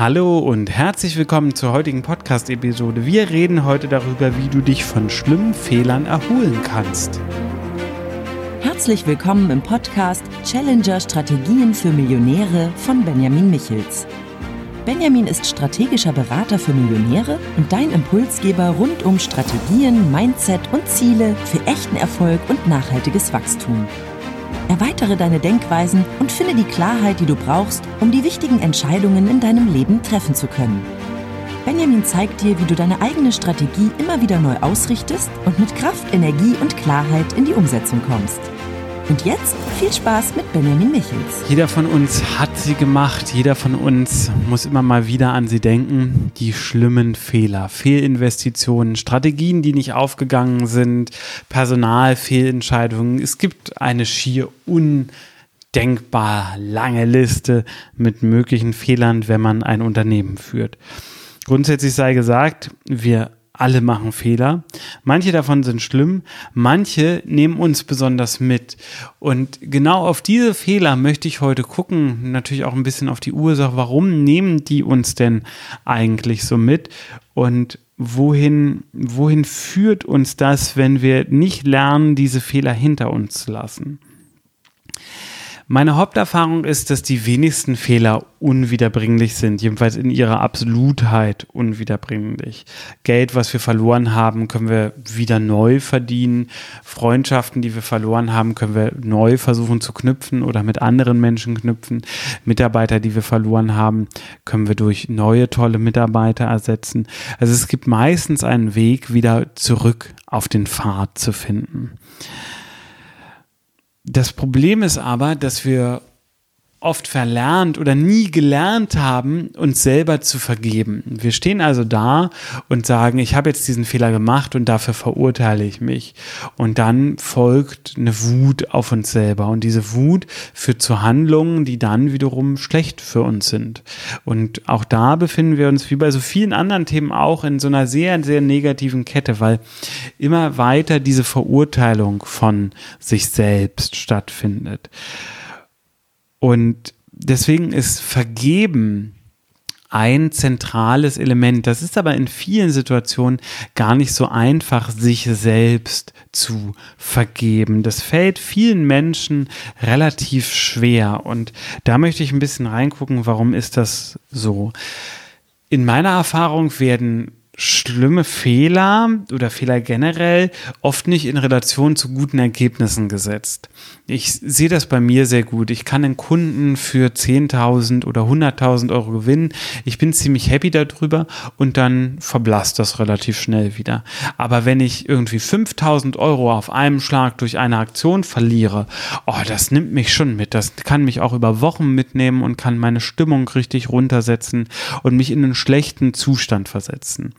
Hallo und herzlich willkommen zur heutigen Podcast-Episode. Wir reden heute darüber, wie du dich von schlimmen Fehlern erholen kannst. Herzlich willkommen im Podcast Challenger Strategien für Millionäre von Benjamin Michels. Benjamin ist strategischer Berater für Millionäre und dein Impulsgeber rund um Strategien, Mindset und Ziele für echten Erfolg und nachhaltiges Wachstum. Erweitere deine Denkweisen und finde die Klarheit, die du brauchst, um die wichtigen Entscheidungen in deinem Leben treffen zu können. Benjamin zeigt dir, wie du deine eigene Strategie immer wieder neu ausrichtest und mit Kraft, Energie und Klarheit in die Umsetzung kommst. Und jetzt viel Spaß mit Benjamin Michels. Jeder von uns hat sie gemacht, jeder von uns muss immer mal wieder an sie denken. Die schlimmen Fehler, Fehlinvestitionen, Strategien, die nicht aufgegangen sind, Personalfehlentscheidungen. Es gibt eine schier undenkbar lange Liste mit möglichen Fehlern, wenn man ein Unternehmen führt. Grundsätzlich sei gesagt, wir alle machen Fehler. Manche davon sind schlimm, manche nehmen uns besonders mit. Und genau auf diese Fehler möchte ich heute gucken, natürlich auch ein bisschen auf die Ursache, warum nehmen die uns denn eigentlich so mit und wohin, wohin führt uns das, wenn wir nicht lernen, diese Fehler hinter uns zu lassen. Meine Haupterfahrung ist, dass die wenigsten Fehler unwiederbringlich sind, jedenfalls in ihrer Absolutheit unwiederbringlich. Geld, was wir verloren haben, können wir wieder neu verdienen. Freundschaften, die wir verloren haben, können wir neu versuchen zu knüpfen oder mit anderen Menschen knüpfen. Mitarbeiter, die wir verloren haben, können wir durch neue tolle Mitarbeiter ersetzen. Also es gibt meistens einen Weg, wieder zurück auf den Pfad zu finden. Das Problem ist aber, dass wir oft verlernt oder nie gelernt haben, uns selber zu vergeben. Wir stehen also da und sagen, ich habe jetzt diesen Fehler gemacht und dafür verurteile ich mich. Und dann folgt eine Wut auf uns selber. Und diese Wut führt zu Handlungen, die dann wiederum schlecht für uns sind. Und auch da befinden wir uns, wie bei so vielen anderen Themen, auch in so einer sehr, sehr negativen Kette, weil immer weiter diese Verurteilung von sich selbst stattfindet. Und deswegen ist Vergeben ein zentrales Element. Das ist aber in vielen Situationen gar nicht so einfach, sich selbst zu vergeben. Das fällt vielen Menschen relativ schwer. Und da möchte ich ein bisschen reingucken, warum ist das so? In meiner Erfahrung werden schlimme Fehler oder Fehler generell oft nicht in Relation zu guten Ergebnissen gesetzt. Ich sehe das bei mir sehr gut. Ich kann einen Kunden für 10.000 oder 100.000 Euro gewinnen. Ich bin ziemlich happy darüber und dann verblasst das relativ schnell wieder. Aber wenn ich irgendwie 5.000 Euro auf einem Schlag durch eine Aktion verliere, oh, das nimmt mich schon mit. Das kann mich auch über Wochen mitnehmen und kann meine Stimmung richtig runtersetzen und mich in einen schlechten Zustand versetzen.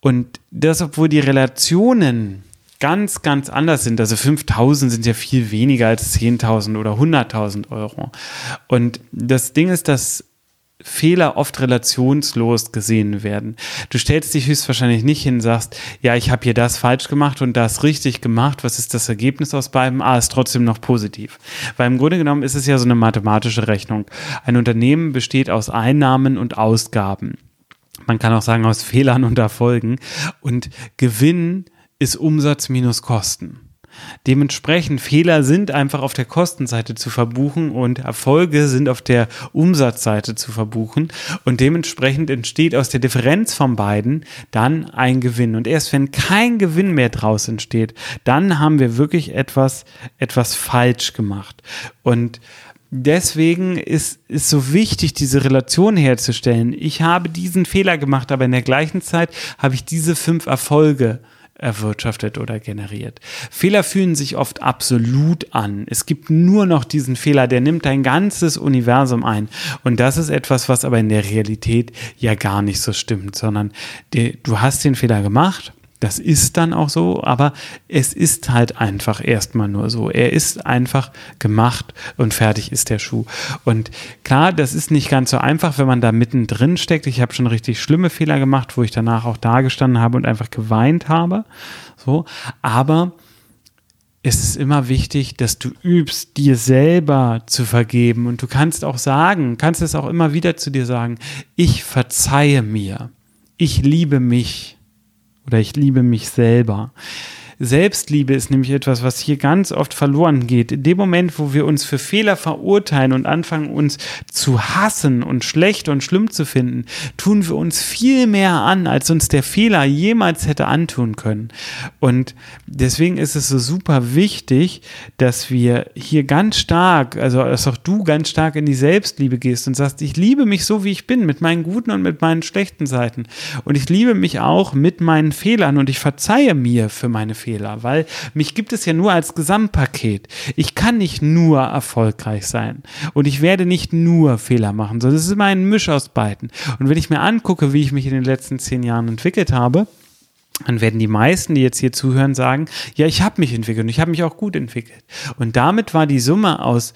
Und das, obwohl die Relationen ganz, ganz anders sind. Also 5000 sind ja viel weniger als 10.000 oder 100.000 Euro. Und das Ding ist, dass Fehler oft relationslos gesehen werden. Du stellst dich höchstwahrscheinlich nicht hin und sagst, ja, ich habe hier das falsch gemacht und das richtig gemacht. Was ist das Ergebnis aus beidem? Ah, ist trotzdem noch positiv. Weil im Grunde genommen ist es ja so eine mathematische Rechnung. Ein Unternehmen besteht aus Einnahmen und Ausgaben. Man kann auch sagen aus Fehlern und Erfolgen. Und Gewinn ist Umsatz minus Kosten. Dementsprechend Fehler sind einfach auf der Kostenseite zu verbuchen und Erfolge sind auf der Umsatzseite zu verbuchen und dementsprechend entsteht aus der Differenz von beiden dann ein Gewinn und erst wenn kein Gewinn mehr draus entsteht, dann haben wir wirklich etwas etwas falsch gemacht und deswegen ist es so wichtig, diese Relation herzustellen. Ich habe diesen Fehler gemacht, aber in der gleichen Zeit habe ich diese fünf Erfolge erwirtschaftet oder generiert. Fehler fühlen sich oft absolut an. Es gibt nur noch diesen Fehler, der nimmt dein ganzes Universum ein. Und das ist etwas, was aber in der Realität ja gar nicht so stimmt, sondern du hast den Fehler gemacht das ist dann auch so, aber es ist halt einfach erstmal nur so. Er ist einfach gemacht und fertig ist der Schuh. Und klar, das ist nicht ganz so einfach, wenn man da mittendrin steckt. Ich habe schon richtig schlimme Fehler gemacht, wo ich danach auch da gestanden habe und einfach geweint habe. So, aber ist es immer wichtig, dass du übst, dir selber zu vergeben. Und du kannst auch sagen, kannst es auch immer wieder zu dir sagen, ich verzeihe mir, ich liebe mich oder ich liebe mich selber. Selbstliebe ist nämlich etwas, was hier ganz oft verloren geht. In dem Moment, wo wir uns für Fehler verurteilen und anfangen, uns zu hassen und schlecht und schlimm zu finden, tun wir uns viel mehr an, als uns der Fehler jemals hätte antun können. Und deswegen ist es so super wichtig, dass wir hier ganz stark, also dass auch du ganz stark in die Selbstliebe gehst und sagst, ich liebe mich so, wie ich bin, mit meinen guten und mit meinen schlechten Seiten. Und ich liebe mich auch mit meinen Fehlern und ich verzeihe mir für meine Fehler. Fehler, weil mich gibt es ja nur als Gesamtpaket. Ich kann nicht nur erfolgreich sein und ich werde nicht nur Fehler machen, sondern es ist immer ein Misch aus beiden. Und wenn ich mir angucke, wie ich mich in den letzten zehn Jahren entwickelt habe, dann werden die meisten, die jetzt hier zuhören, sagen, ja, ich habe mich entwickelt und ich habe mich auch gut entwickelt. Und damit war die Summe aus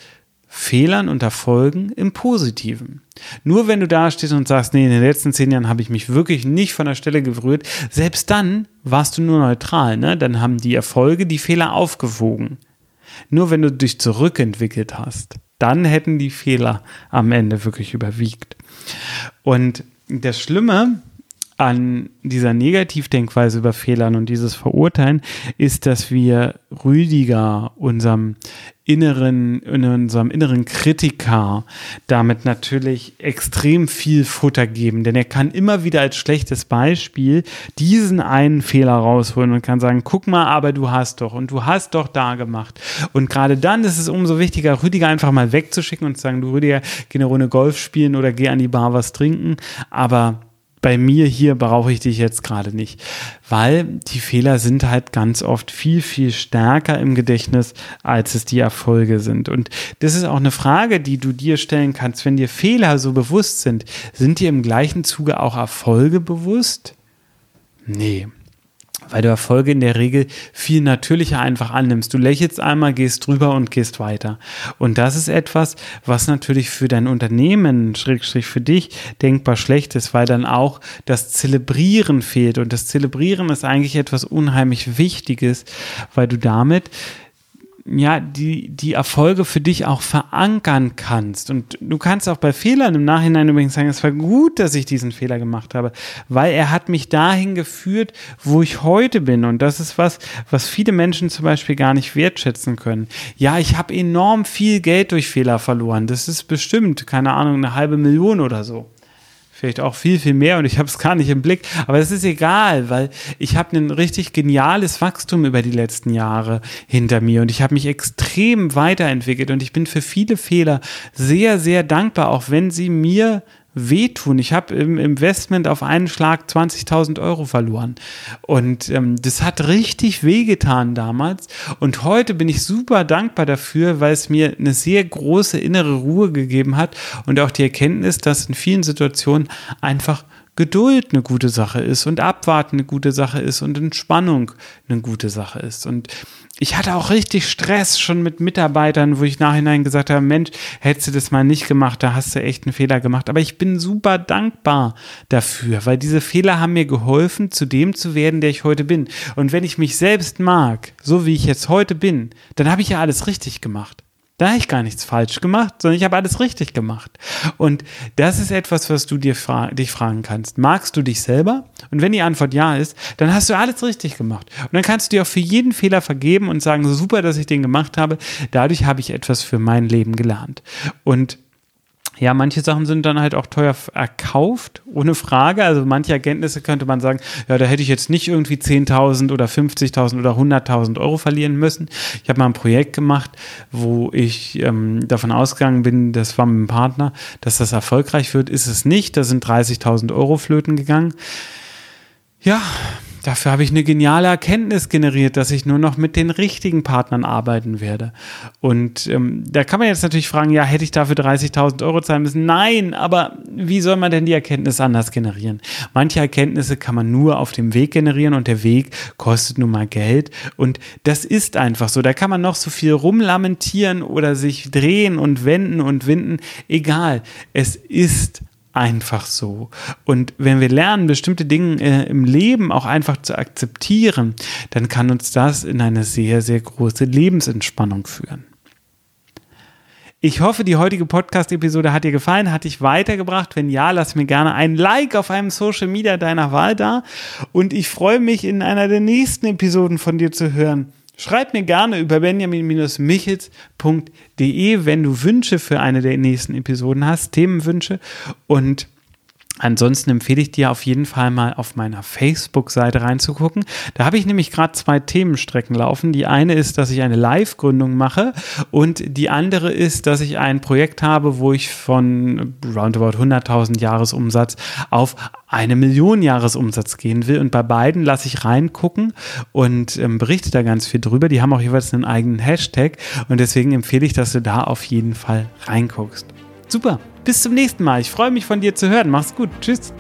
Fehlern und Erfolgen im Positiven. Nur wenn du da stehst und sagst, nee, in den letzten zehn Jahren habe ich mich wirklich nicht von der Stelle gerührt, selbst dann warst du nur neutral, ne? Dann haben die Erfolge die Fehler aufgewogen. Nur wenn du dich zurückentwickelt hast, dann hätten die Fehler am Ende wirklich überwiegt. Und das Schlimme an dieser Negativdenkweise über Fehlern und dieses Verurteilen ist, dass wir Rüdiger, unserem inneren, in unserem inneren Kritiker damit natürlich extrem viel Futter geben, denn er kann immer wieder als schlechtes Beispiel diesen einen Fehler rausholen und kann sagen, guck mal, aber du hast doch und du hast doch da gemacht. Und gerade dann ist es umso wichtiger, Rüdiger einfach mal wegzuschicken und zu sagen, du Rüdiger, geh eine Runde Golf spielen oder geh an die Bar was trinken, aber bei mir hier brauche ich dich jetzt gerade nicht, weil die Fehler sind halt ganz oft viel, viel stärker im Gedächtnis, als es die Erfolge sind. Und das ist auch eine Frage, die du dir stellen kannst, wenn dir Fehler so bewusst sind, sind dir im gleichen Zuge auch Erfolge bewusst? Nee, weil du Erfolge in der Regel viel natürlicher einfach annimmst. Du lächelst einmal, gehst drüber und gehst weiter. Und das ist etwas, was natürlich für dein Unternehmen, Schrägstrich für dich, denkbar schlecht ist, weil dann auch das Zelebrieren fehlt. Und das Zelebrieren ist eigentlich etwas unheimlich Wichtiges, weil du damit ja, die, die Erfolge für dich auch verankern kannst. Und du kannst auch bei Fehlern im Nachhinein übrigens sagen, es war gut, dass ich diesen Fehler gemacht habe, weil er hat mich dahin geführt, wo ich heute bin. Und das ist was, was viele Menschen zum Beispiel gar nicht wertschätzen können. Ja, ich habe enorm viel Geld durch Fehler verloren. Das ist bestimmt, keine Ahnung, eine halbe Million oder so vielleicht auch viel, viel mehr und ich habe es gar nicht im Blick. Aber es ist egal, weil ich habe ein richtig geniales Wachstum über die letzten Jahre hinter mir und ich habe mich extrem weiterentwickelt und ich bin für viele Fehler sehr, sehr dankbar, auch wenn sie mir wehtun. Ich habe im Investment auf einen Schlag 20.000 Euro verloren. Und ähm, das hat richtig wehgetan damals. Und heute bin ich super dankbar dafür, weil es mir eine sehr große innere Ruhe gegeben hat und auch die Erkenntnis, dass in vielen Situationen einfach Geduld eine gute Sache ist und Abwarten eine gute Sache ist und Entspannung eine gute Sache ist. Und ich hatte auch richtig Stress schon mit Mitarbeitern, wo ich nachhinein gesagt habe, Mensch, hättest du das mal nicht gemacht, da hast du echt einen Fehler gemacht. Aber ich bin super dankbar dafür, weil diese Fehler haben mir geholfen, zu dem zu werden, der ich heute bin. Und wenn ich mich selbst mag, so wie ich jetzt heute bin, dann habe ich ja alles richtig gemacht. Da habe ich gar nichts falsch gemacht, sondern ich habe alles richtig gemacht. Und das ist etwas, was du dir fra dich fragen kannst. Magst du dich selber? Und wenn die Antwort ja ist, dann hast du alles richtig gemacht. Und dann kannst du dir auch für jeden Fehler vergeben und sagen, super, dass ich den gemacht habe. Dadurch habe ich etwas für mein Leben gelernt. Und ja, manche Sachen sind dann halt auch teuer erkauft, ohne Frage. Also manche Erkenntnisse könnte man sagen, ja, da hätte ich jetzt nicht irgendwie 10.000 oder 50.000 oder 100.000 Euro verlieren müssen. Ich habe mal ein Projekt gemacht, wo ich ähm, davon ausgegangen bin, das war mit einem Partner, dass das erfolgreich wird. Ist es nicht. Da sind 30.000 Euro flöten gegangen. Ja, Dafür habe ich eine geniale Erkenntnis generiert, dass ich nur noch mit den richtigen Partnern arbeiten werde. Und ähm, da kann man jetzt natürlich fragen, ja, hätte ich dafür 30.000 Euro zahlen müssen? Nein, aber wie soll man denn die Erkenntnis anders generieren? Manche Erkenntnisse kann man nur auf dem Weg generieren und der Weg kostet nun mal Geld. Und das ist einfach so. Da kann man noch so viel rumlamentieren oder sich drehen und wenden und winden. Egal. Es ist einfach so. Und wenn wir lernen, bestimmte Dinge äh, im Leben auch einfach zu akzeptieren, dann kann uns das in eine sehr, sehr große Lebensentspannung führen. Ich hoffe, die heutige Podcast-Episode hat dir gefallen, hat dich weitergebracht. Wenn ja, lass mir gerne ein Like auf einem Social Media deiner Wahl da. Und ich freue mich, in einer der nächsten Episoden von dir zu hören. Schreib mir gerne über benjamin-michels.de, wenn du Wünsche für eine der nächsten Episoden hast, Themenwünsche. Und Ansonsten empfehle ich dir auf jeden Fall mal auf meiner Facebook-Seite reinzugucken. Da habe ich nämlich gerade zwei Themenstrecken laufen. Die eine ist, dass ich eine Live-Gründung mache und die andere ist, dass ich ein Projekt habe, wo ich von roundabout 100.000 Jahresumsatz auf eine Million Jahresumsatz gehen will. Und bei beiden lasse ich reingucken und ähm, berichte da ganz viel drüber. Die haben auch jeweils einen eigenen Hashtag und deswegen empfehle ich, dass du da auf jeden Fall reinguckst. Super. Bis zum nächsten Mal. Ich freue mich von dir zu hören. Mach's gut. Tschüss.